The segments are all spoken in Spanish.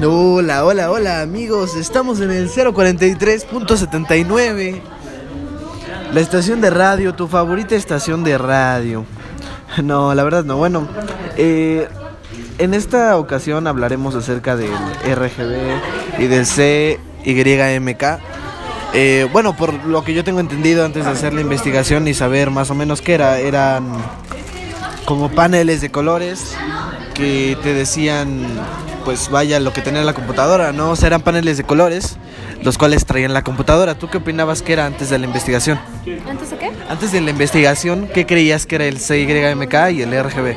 Hola, hola, hola amigos, estamos en el 043.79. La estación de radio, tu favorita estación de radio. No, la verdad no, bueno. Eh, en esta ocasión hablaremos acerca del RGB y del CYMK. Eh, bueno, por lo que yo tengo entendido antes de hacer la investigación y saber más o menos qué era, eran como paneles de colores que te decían, pues vaya, lo que tenía la computadora, ¿no? O sea, eran paneles de colores, los cuales traían la computadora. ¿Tú qué opinabas que era antes de la investigación? ¿Antes de qué? Antes de la investigación, ¿qué creías que era el CYMK y el RGB?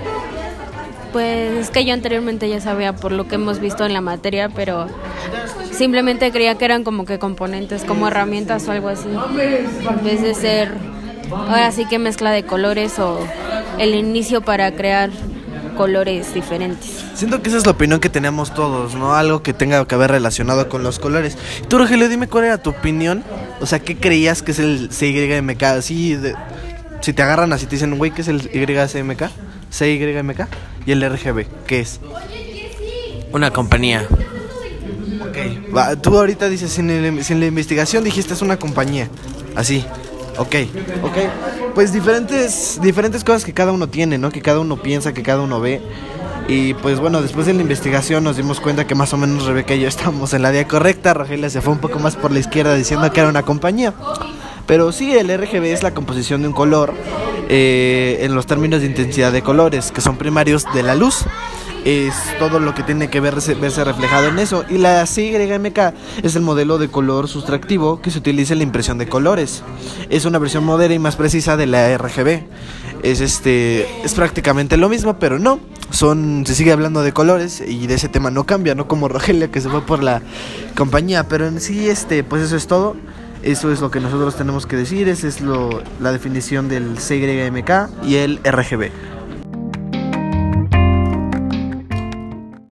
Pues es que yo anteriormente ya sabía por lo que hemos visto en la materia, pero simplemente creía que eran como que componentes, como herramientas o algo así. En vez de ser, ahora sí que mezcla de colores o el inicio para crear colores diferentes. Siento que esa es la opinión que teníamos todos, ¿no? Algo que tenga que ver relacionado con los colores. Tú, Rogelio, dime cuál era tu opinión. O sea, ¿qué creías que es el CYMK? Así, de- si te agarran así, te dicen, güey, ¿qué es el YCMK? CYMK. Y el RGB, ¿qué es? Una compañía. Ok. Va, tú ahorita dices, sin, el- sin la investigación dijiste es una compañía. Así. Ok, ok. Pues diferentes, diferentes cosas que cada uno tiene, ¿no? Que cada uno piensa, que cada uno ve. Y pues bueno, después de la investigación nos dimos cuenta que más o menos Rebeca y yo estábamos en la vía correcta. Rogelia se fue un poco más por la izquierda diciendo que era una compañía. Pero sí, el RGB es la composición de un color eh, en los términos de intensidad de colores, que son primarios de la luz. Es todo lo que tiene que verse, verse reflejado en eso. Y la CYMK es el modelo de color sustractivo que se utiliza en la impresión de colores. Es una versión moderna y más precisa de la RGB. Es este es prácticamente lo mismo, pero no. Son se sigue hablando de colores y de ese tema no cambia, no como Rogelia que se fue por la compañía, pero en sí este pues eso es todo. Eso es lo que nosotros tenemos que decir, esa es lo, la definición del CYMK y el RGB.